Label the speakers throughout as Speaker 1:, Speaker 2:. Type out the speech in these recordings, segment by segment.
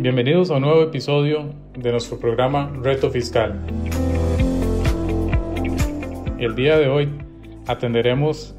Speaker 1: Bienvenidos a un nuevo episodio de nuestro programa Reto Fiscal. El día de hoy atenderemos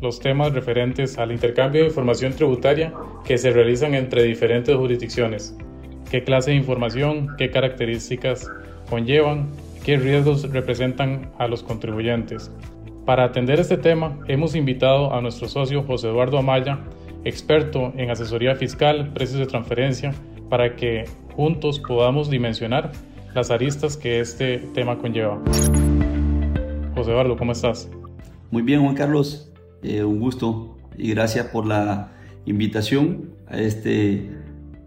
Speaker 1: los temas referentes al intercambio de información tributaria que se realizan entre diferentes jurisdicciones. ¿Qué clase de información, qué características conllevan, qué riesgos representan a los contribuyentes? Para atender este tema, hemos invitado a nuestro socio José Eduardo Amaya, experto en asesoría fiscal, precios de transferencia, para que juntos podamos dimensionar las aristas que este tema conlleva. José Eduardo, ¿cómo estás?
Speaker 2: Muy bien, Juan Carlos, eh, un gusto y gracias por la invitación a este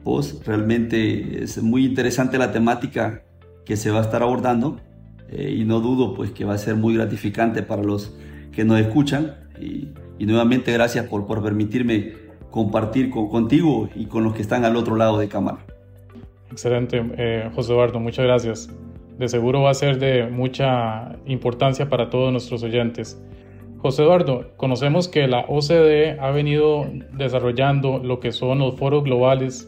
Speaker 2: post. Realmente es muy interesante la temática que se va a estar abordando eh, y no dudo pues que va a ser muy gratificante para los que nos escuchan y, nuevamente gracias por, por permitirme compartir con, contigo y con los que están al otro lado de cámara.
Speaker 1: Excelente, eh, José Eduardo, muchas gracias. De seguro va a ser de mucha importancia para todos nuestros oyentes. José Eduardo, conocemos que la OCDE ha venido desarrollando lo que son los foros globales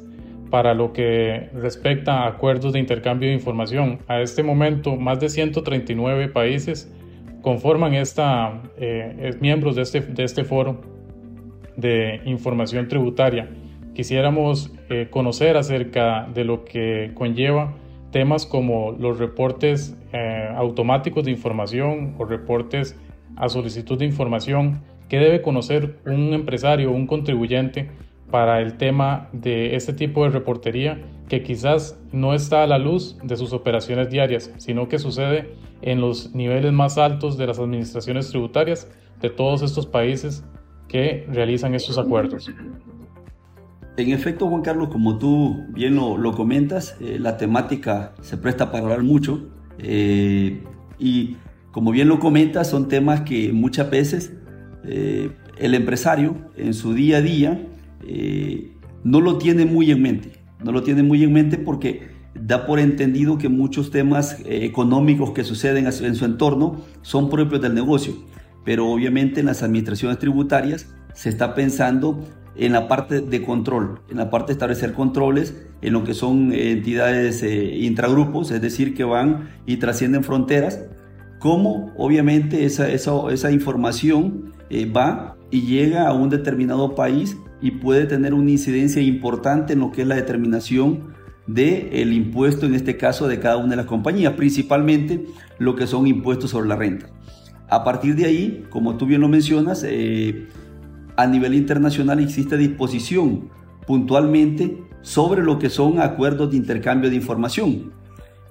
Speaker 1: para lo que respecta a acuerdos de intercambio de información. A este momento, más de 139 países conforman esta, eh, miembros de este, de este foro de información tributaria. Quisiéramos eh, conocer acerca de lo que conlleva temas como los reportes eh, automáticos de información o reportes a solicitud de información que debe conocer un empresario un contribuyente para el tema de este tipo de reportería que quizás no está a la luz de sus operaciones diarias, sino que sucede en los niveles más altos de las administraciones tributarias de todos estos países que realizan estos acuerdos.
Speaker 2: En efecto, Juan Carlos, como tú bien lo, comentas, eh, la temática se presta para hablar mucho eh, y como bien lo comentas, son temas que muchas veces eh, el empresario en su día a día no lo tiene muy en mente, no lo tiene muy en mente porque da por entendido que muchos temas económicos que suceden en su entorno son propios del negocio pero obviamente en las administraciones tributarias se está pensando en la parte de control, en la parte de establecer controles, en lo que son entidades eh, intragrupos, es decir, que van y trascienden fronteras, cómo obviamente esa, esa, información eh, va y llega a un determinado país y puede tener una incidencia importante en lo que es la determinación del el impuesto, en este caso, de cada una de las compañías, principalmente lo que son impuestos sobre la renta. A partir de ahí, como tú bien lo mencionas, eh, a nivel internacional existe disposición puntualmente sobre lo que son acuerdos de intercambio de información.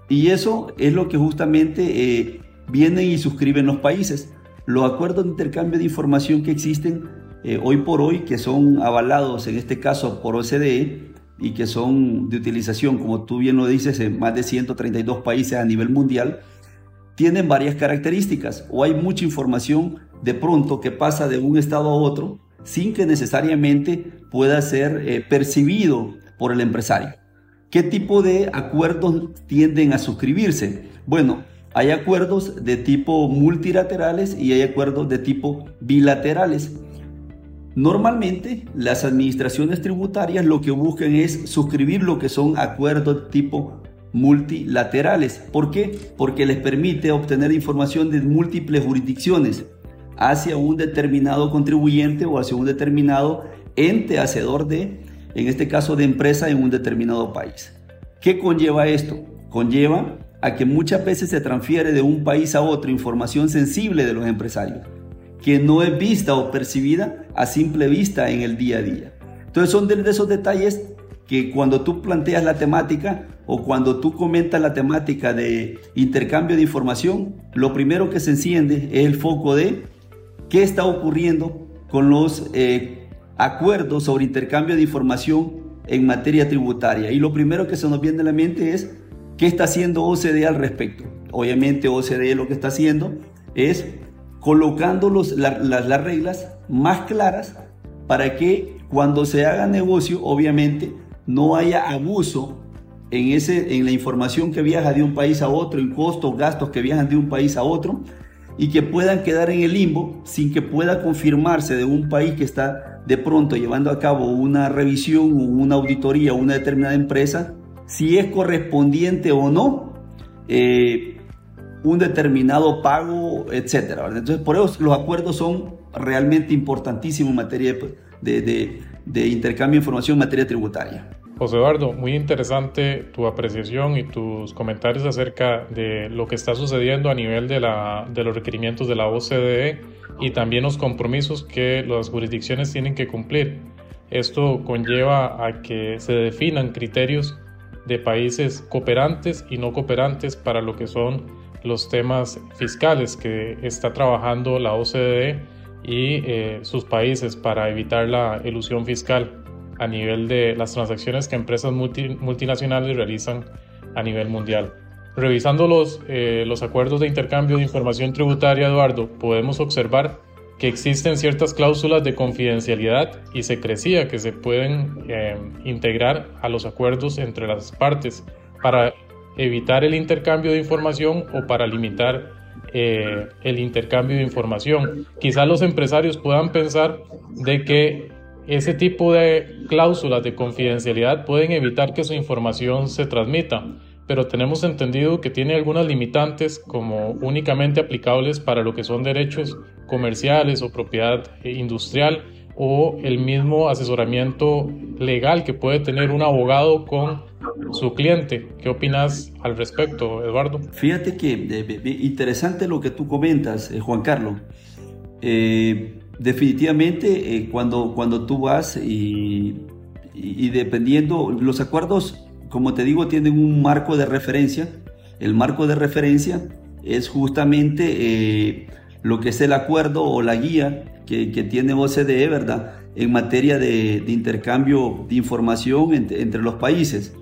Speaker 2: Y eso es lo que justamente eh, vienen y suscriben los países. Los acuerdos de intercambio de información que existen eh, hoy por hoy, que son avalados en este caso por OCDE y que son de utilización, como tú bien lo dices, en más de 132 países a nivel mundial, tienen varias características o hay mucha información de pronto que pasa de un estado a otro sin que necesariamente pueda ser eh, percibido por el empresario. ¿Qué tipo de acuerdos tienden a suscribirse? Bueno, hay acuerdos de tipo multilaterales y hay acuerdos de tipo bilaterales. Normalmente las administraciones tributarias lo que buscan es suscribir lo que son acuerdos tipo multilaterales. ¿Por qué? Porque les permite obtener información de múltiples jurisdicciones hacia un determinado contribuyente o hacia un determinado ente hacedor de, en este caso, de empresa en un determinado país. ¿Qué conlleva esto? Conlleva a que muchas veces se transfiere de un país a otro información sensible de los empresarios, que no es vista o percibida a simple vista en el día a día. Entonces son de esos detalles que cuando tú planteas la temática o cuando tú comentas la temática de intercambio de información, lo primero que se enciende es el foco de qué está ocurriendo con los eh, acuerdos sobre intercambio de información en materia tributaria. Y lo primero que se nos viene a la mente es qué está haciendo OCDE al respecto. Obviamente OCDE lo que está haciendo es colocando las reglas más claras para que cuando se haga negocio, obviamente, no haya abuso en, ese, en la información que viaja de un país a otro, en costos, gastos que viajan de un país a otro, y que puedan quedar en el limbo sin que pueda confirmarse de un país que está de pronto llevando a cabo una revisión o una auditoría o una determinada empresa si es correspondiente o no eh, un determinado pago, etcétera. Entonces, por eso los acuerdos son realmente importantísimos en materia de intercambio de información en materia tributaria.
Speaker 1: José Eduardo, muy interesante tu apreciación y tus comentarios acerca de lo que está sucediendo a nivel de, la, de los requerimientos de la OCDE y también los compromisos que las jurisdicciones tienen que cumplir. Esto conlleva a que se definan criterios de países cooperantes y no cooperantes para lo que son los temas fiscales que está trabajando la OCDE y eh, sus países para evitar la ilusión fiscal a nivel de las transacciones que empresas multinacionales realizan a nivel mundial. Revisando los, eh, los acuerdos de intercambio de información tributaria, Eduardo, podemos observar que existen ciertas cláusulas de confidencialidad y secrecía que se pueden eh, integrar a los acuerdos entre las partes para evitar el intercambio de información o para limitar eh, el intercambio de información. Quizás los empresarios puedan pensar de que ese tipo de cláusulas de confidencialidad pueden evitar que su información se transmita, pero tenemos entendido que tiene algunas limitantes como únicamente aplicables para lo que son derechos comerciales o propiedad industrial o el mismo asesoramiento legal que puede tener un abogado con su cliente. ¿Qué opinas al respecto, Eduardo?
Speaker 2: Fíjate que interesante lo que tú comentas, eh, Juan Carlos. Eh, definitivamente eh, cuando, cuando tú vas y, dependiendo, los acuerdos, como te digo, tienen un marco de referencia. El marco de referencia es justamente eh, lo que es el acuerdo o la guía que, tiene OCDE, ¿verdad? En materia de, intercambio de información entre, los países.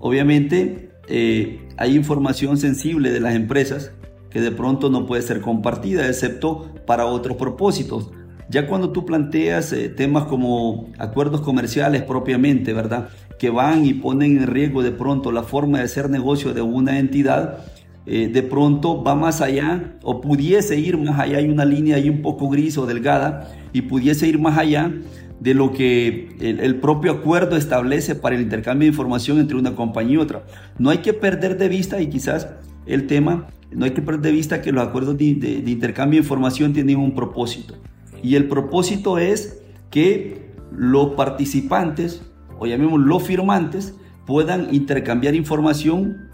Speaker 2: Obviamente eh, hay información sensible de las empresas que de pronto no puede ser compartida, excepto para otros propósitos. Ya cuando tú planteas eh, temas como acuerdos comerciales propiamente, ¿verdad? Que van y ponen en riesgo de pronto la forma de hacer negocio de una entidad, eh, de pronto va más allá o pudiese ir más allá, hay una línea ahí un poco gris o delgada y pudiese ir más allá de lo que el, propio acuerdo establece para el intercambio de información entre una compañía y otra. No hay que perder de vista y quizás el tema, no hay que perder de vista que los acuerdos de intercambio de información tienen un propósito. Y el propósito es que los participantes, o llamemos los firmantes, puedan intercambiar información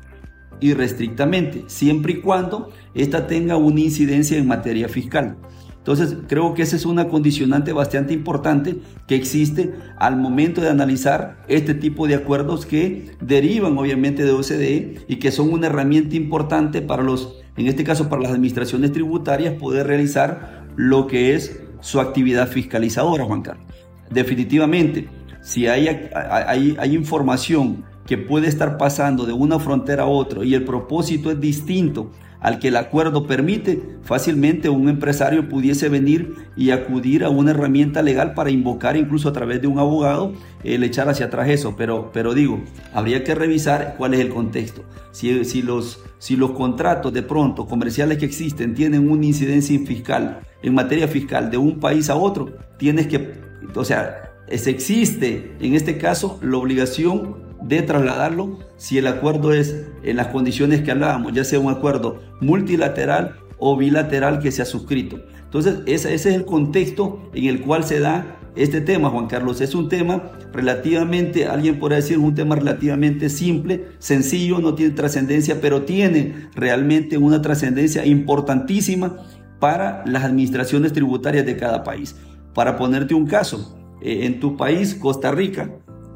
Speaker 2: irrestrictamente, siempre y cuando ésta tenga una incidencia en materia fiscal. Entonces, creo que esa es una condicionante bastante importante que existe al momento de analizar este tipo de acuerdos que derivan obviamente de OCDE y que son una herramienta importante para los, en este caso para las administraciones tributarias, poder realizar lo que es su actividad fiscalizadora, Juan Carlos. Definitivamente, si hay, hay, hay información que puede estar pasando de una frontera a otra y el propósito es distinto al que el acuerdo permite, fácilmente un empresario pudiese venir y acudir a una herramienta legal para invocar incluso a través de un abogado el echar hacia atrás eso. Pero, pero digo, habría que revisar cuál es el contexto. Si, los, si los contratos de pronto comerciales que existen tienen una incidencia fiscal en materia fiscal de un país a otro, tienes que, o sea, es, existe en este caso la obligación de trasladarlo si el acuerdo es en las condiciones que hablábamos, ya sea un acuerdo multilateral o bilateral que se ha suscrito. Entonces, ese, es el contexto en el cual se da este tema, Juan Carlos. Es un tema relativamente, alguien podría decir, un tema relativamente simple, sencillo, no tiene trascendencia, pero tiene realmente una trascendencia importantísima para las administraciones tributarias de cada país. Para ponerte un caso, eh, en tu país, Costa Rica,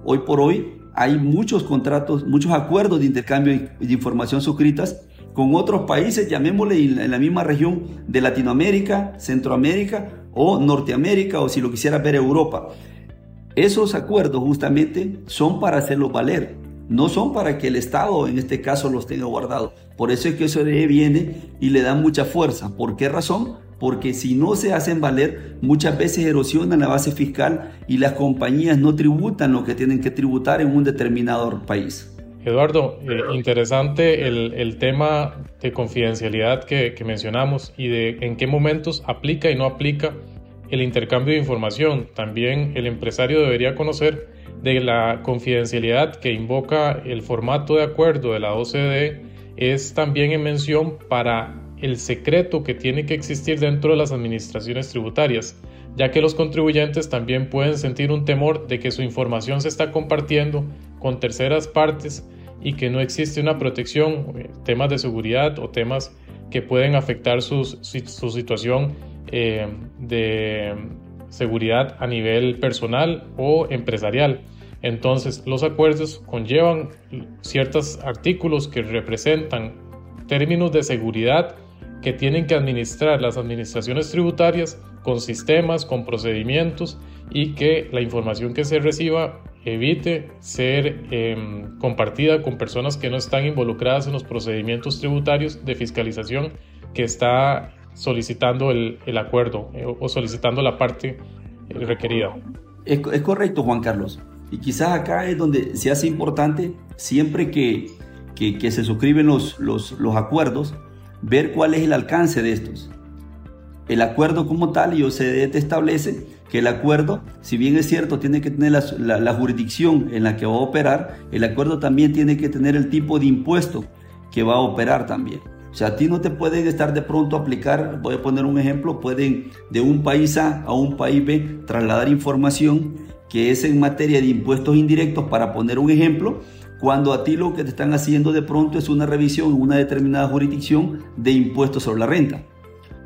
Speaker 2: hoy por hoy hay muchos contratos, muchos acuerdos de intercambio de información suscritas con otros países, llamémosle en la misma región de Latinoamérica, Centroamérica o Norteamérica o si lo quisiera ver Europa. Esos acuerdos justamente son para hacerlos valer, no son para que el Estado en este caso los tenga guardados. Por eso es que eso viene y le da mucha fuerza. ¿Por qué razón? Porque si no se hacen valer, muchas veces erosionan la base fiscal y las compañías no tributan lo que tienen que tributar en un determinado país.
Speaker 1: Eduardo, eh, interesante el, tema de confidencialidad que, que, mencionamos y de en qué momentos aplica y no aplica el intercambio de información. También el empresario debería conocer de la confidencialidad que invoca el formato de acuerdo de la OCDE es también en mención para el secreto que tiene que existir dentro de las administraciones tributarias, ya que los contribuyentes también pueden sentir un temor de que su información se está compartiendo con terceras partes y que no existe una protección, eh, temas de seguridad o temas que pueden afectar su, su situación eh, de seguridad a nivel personal o empresarial. Entonces, los acuerdos conllevan ciertos artículos que representan términos de seguridad que tienen que administrar las administraciones tributarias con sistemas, con procedimientos y que la información que se reciba evite ser em, compartida con personas que no están involucradas en los procedimientos tributarios de fiscalización que está solicitando el, acuerdo eh, o solicitando la parte eh, requerida.
Speaker 2: Es, correcto, Juan Carlos. Y quizás acá es donde se hace importante, siempre que, que, se suscriben los, los, los, acuerdos, ver cuál es el alcance de estos. El acuerdo como tal, y OCDE te establece que el acuerdo, si bien es cierto, tiene que tener la, jurisdicción en la que va a operar, el acuerdo también tiene que tener el tipo de impuesto que va a operar también. O sea, a ti no te pueden estar de pronto aplicar, voy a poner un ejemplo, pueden de un país A a un país B trasladar información que es en materia de impuestos indirectos, para poner un ejemplo, cuando a ti lo que te están haciendo de pronto es una revisión en una determinada jurisdicción de impuestos sobre la renta.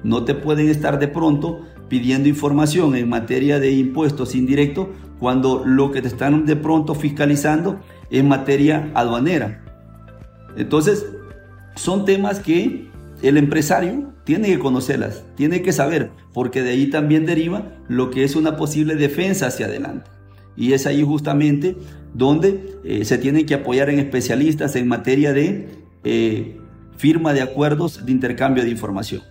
Speaker 2: No te pueden estar de pronto pidiendo información en materia de impuestos indirectos cuando lo que te están de pronto fiscalizando es materia aduanera. Entonces, son temas que el empresario tiene que conocerlas, tiene que saber, porque de ahí también deriva lo que es una posible defensa hacia adelante. Y es ahí justamente donde eh, se tienen que apoyar en especialistas en materia de eh, firma de acuerdos de intercambio de información.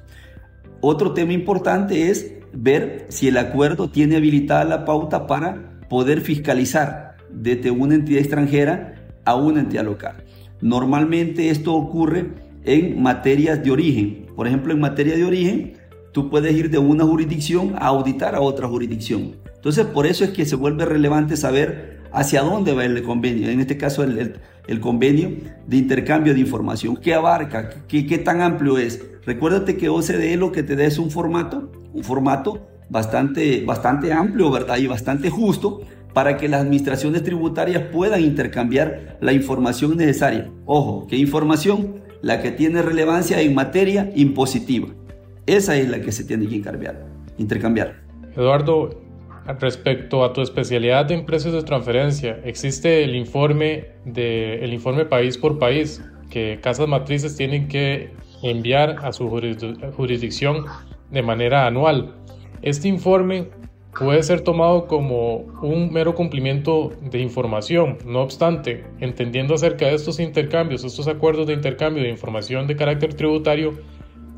Speaker 2: Otro tema importante es ver si el acuerdo tiene habilitada la pauta para poder fiscalizar desde una entidad extranjera a una entidad local. Normalmente esto ocurre en materias de origen. Por ejemplo, en materia de origen, tú puedes ir de una jurisdicción a auditar a otra jurisdicción. Entonces, por eso es que se vuelve relevante saber hacia dónde va el convenio, en este caso el, convenio de intercambio de información, qué abarca, qué, qué tan amplio es. Recuérdate que OCDE lo que te da es un formato, un formato bastante, bastante amplio, ¿verdad? Y bastante justo para que las administraciones tributarias puedan intercambiar la información necesaria. Ojo, ¿qué información? La que tiene relevancia en materia impositiva. Esa es la que se tiene que intercambiar.
Speaker 1: Eduardo, respecto a tu especialidad de empresas de transferencia, existe el informe, de, el informe país por país que casas matrices tienen que enviar a su jurisdicción de manera anual. Este informe puede ser tomado como un mero cumplimiento de información. No obstante, entendiendo acerca de estos intercambios, estos acuerdos de intercambio de información de carácter tributario,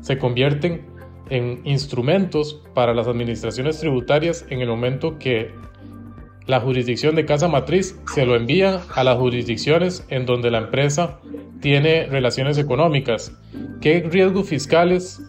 Speaker 1: se convierten en instrumentos para las administraciones tributarias en el momento que la jurisdicción de casa matriz se lo envía a las jurisdicciones en donde la empresa tiene relaciones económicas. ¿Qué riesgos fiscales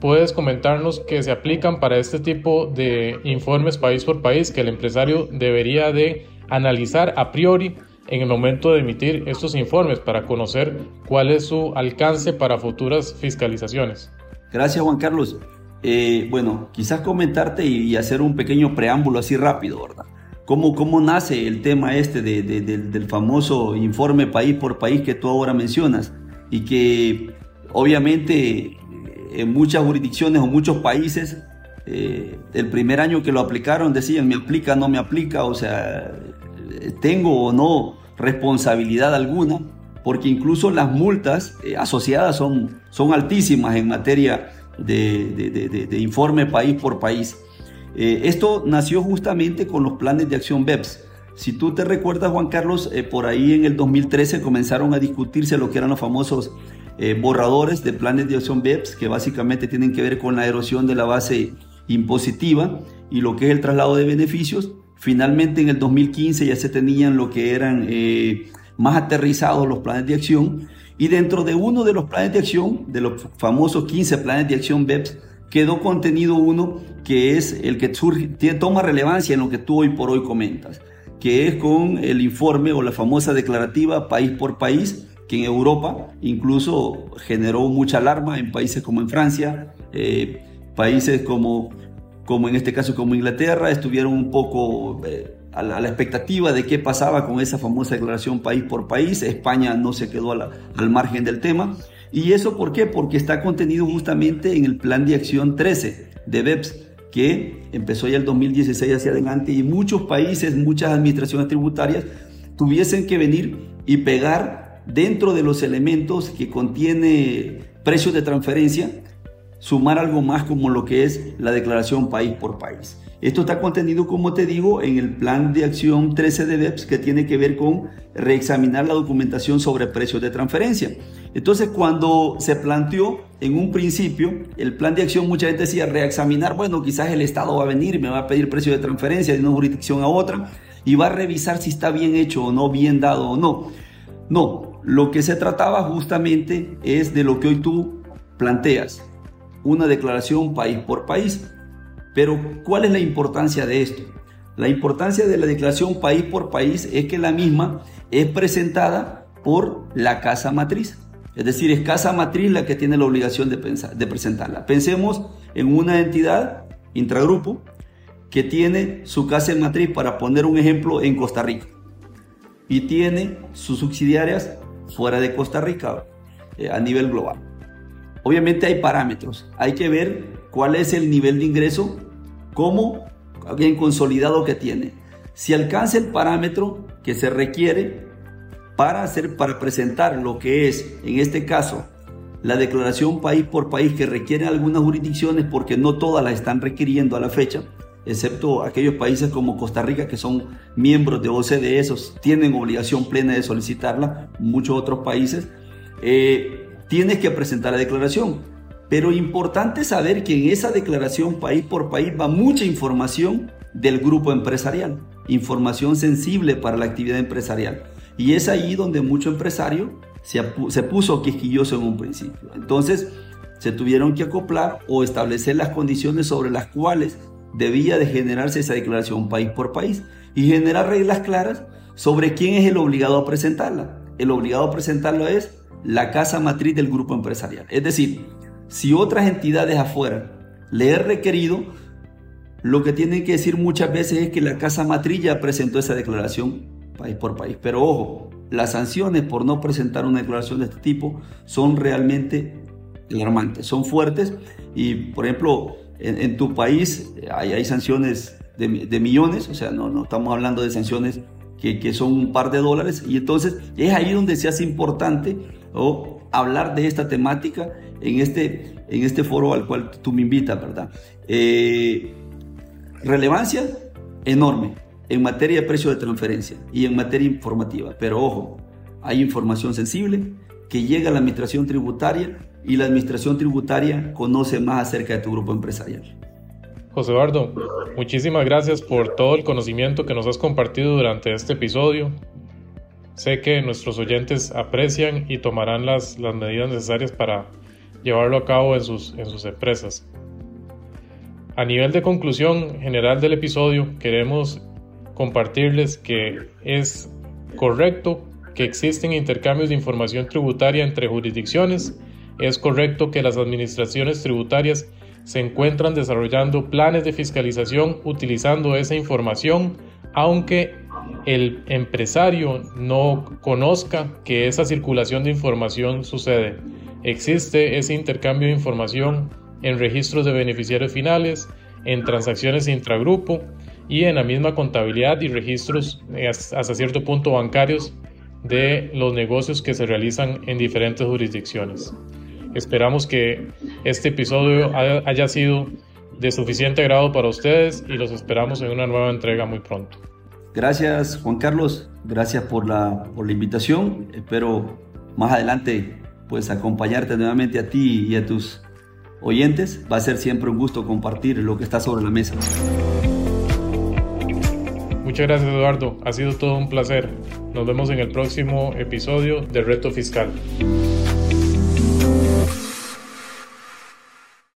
Speaker 1: puedes comentarnos que se aplican para este tipo de informes país por país que el empresario debería de analizar a priori en el momento de emitir estos informes para conocer cuál es su alcance para futuras fiscalizaciones.
Speaker 2: Gracias Juan Carlos. Eh, bueno, quizás comentarte y, hacer un pequeño preámbulo así rápido, ¿verdad? ¿Cómo, cómo nace el tema este del famoso informe país por país que tú ahora mencionas? Y que obviamente en muchas jurisdicciones o muchos países, eh, el primer año que lo aplicaron decían, me aplica, no me aplica, o sea, tengo o no responsabilidad alguna, porque incluso las multas eh, asociadas son, son altísimas en materia de, informe país por país. Eh, esto nació justamente con los planes de acción BEPS. Si tú te recuerdas, Juan Carlos, por ahí en el 2013 comenzaron a discutirse lo que eran los famosos eh, borradores de planes de acción BEPS que básicamente tienen que ver con la erosión de la base impositiva y lo que es el traslado de beneficios. Finalmente en el 2015 ya se tenían lo que eran eh, más aterrizados los planes de acción y dentro de uno de los planes de acción, de los famosos 15 planes de acción BEPS, quedó contenido uno que es el que toma relevancia en lo que tú hoy por hoy comentas. que es con el informe o la famosa declarativa país por país, que en Europa incluso generó mucha alarma en países como en Francia, eh, países como, como en este caso como Inglaterra, estuvieron un poco eh, a, la, expectativa de qué pasaba con esa famosa declaración país por país. España no se quedó al margen del tema. ¿Y eso por qué? Porque está contenido justamente en el Plan de Acción 13 de BEPS, que empezó ya el 2016 hacia adelante y muchos países, muchas administraciones tributarias tuviesen que venir y pegar dentro de los elementos que contiene precios de transferencia, sumar algo más como lo que es la declaración país por país. Esto está contenido, como te digo, en el plan de acción 13 de BEPS que tiene que ver con reexaminar la documentación sobre precios de transferencia. Entonces, cuando se planteó en un principio el plan de acción, mucha gente decía reexaminar, bueno, quizás el Estado va a venir me va a pedir precio de transferencia de una jurisdicción a otra y va a revisar si está bien hecho o no, bien dado o no. No, lo que se trataba justamente es de lo que hoy tú planteas, una declaración país por país. Pero, ¿cuál es la importancia de esto? La importancia de la declaración país por país es que la misma es presentada por la casa matriz. Es decir, es casa matriz la que tiene la obligación de, de presentarla. Pensemos en una entidad intragrupo que tiene su casa matriz, para poner un ejemplo, en Costa Rica y tiene sus subsidiarias fuera de Costa Rica eh, a nivel global. Obviamente hay parámetros, hay que ver cuál es el nivel de ingreso como bien consolidado que tiene. Si alcanza el parámetro que se requiere para, hacer, para presentar lo que es, en este caso, la declaración país por país que requieren algunas jurisdicciones porque no todas la están requiriendo a la fecha, excepto aquellos países como Costa Rica que son miembros de OCDE, esos tienen obligación plena de solicitarla, muchos otros países, eh, tienes que presentar la declaración. Pero importante saber que en esa declaración país por país va mucha información del grupo empresarial, información sensible para la actividad empresarial. Y es ahí donde mucho empresario se, se puso quisquilloso en un principio. Entonces, se tuvieron que acoplar o establecer las condiciones sobre las cuales debía de generarse esa declaración país por país y generar reglas claras sobre quién es el obligado a presentarla. El obligado a presentarla es la casa matriz del grupo empresarial. Es decir, si otras entidades afuera le he requerido, lo que tienen que decir muchas veces es que la Casa Matrilla presentó esa declaración país por país. Pero ojo, las sanciones por no presentar una declaración de este tipo son realmente alarmantes, son fuertes y, por ejemplo, en, tu país hay, hay sanciones de, millones, o sea, no, no estamos hablando de sanciones que, que, son un par de dólares y entonces es ahí donde se hace importante o hablar de esta temática en este, en este foro al cual tú me invitas, ¿verdad? Eh, relevancia enorme en materia de precio de transferencia y en materia informativa, pero ojo, hay información sensible que llega a la administración tributaria y la administración tributaria conoce más acerca de tu grupo empresarial.
Speaker 1: José Eduardo, muchísimas gracias por todo el conocimiento que nos has compartido durante este episodio. Sé que nuestros oyentes aprecian y tomarán las, las medidas necesarias para llevarlo a cabo en sus, en sus empresas. A nivel de conclusión general del episodio, queremos compartirles que es correcto que existen intercambios de información tributaria entre jurisdicciones, es correcto que las administraciones tributarias se encuentran desarrollando planes de fiscalización utilizando esa información, aunque el empresario no conozca que esa circulación de información sucede. Existe ese intercambio de información en registros de beneficiarios finales, en transacciones intragrupo y en la misma contabilidad y registros eh, hasta cierto punto bancarios de los negocios que se realizan en diferentes jurisdicciones. Esperamos que este episodio haya sido de suficiente grado para ustedes y los esperamos en una nueva entrega muy pronto.
Speaker 2: Gracias Juan Carlos, gracias por la, por la invitación. Espero más adelante pues acompañarte nuevamente a ti y a tus oyentes. Va a ser siempre un gusto compartir lo que está sobre la mesa.
Speaker 1: Muchas gracias Eduardo, ha sido todo un placer. Nos vemos en el próximo episodio de Reto Fiscal.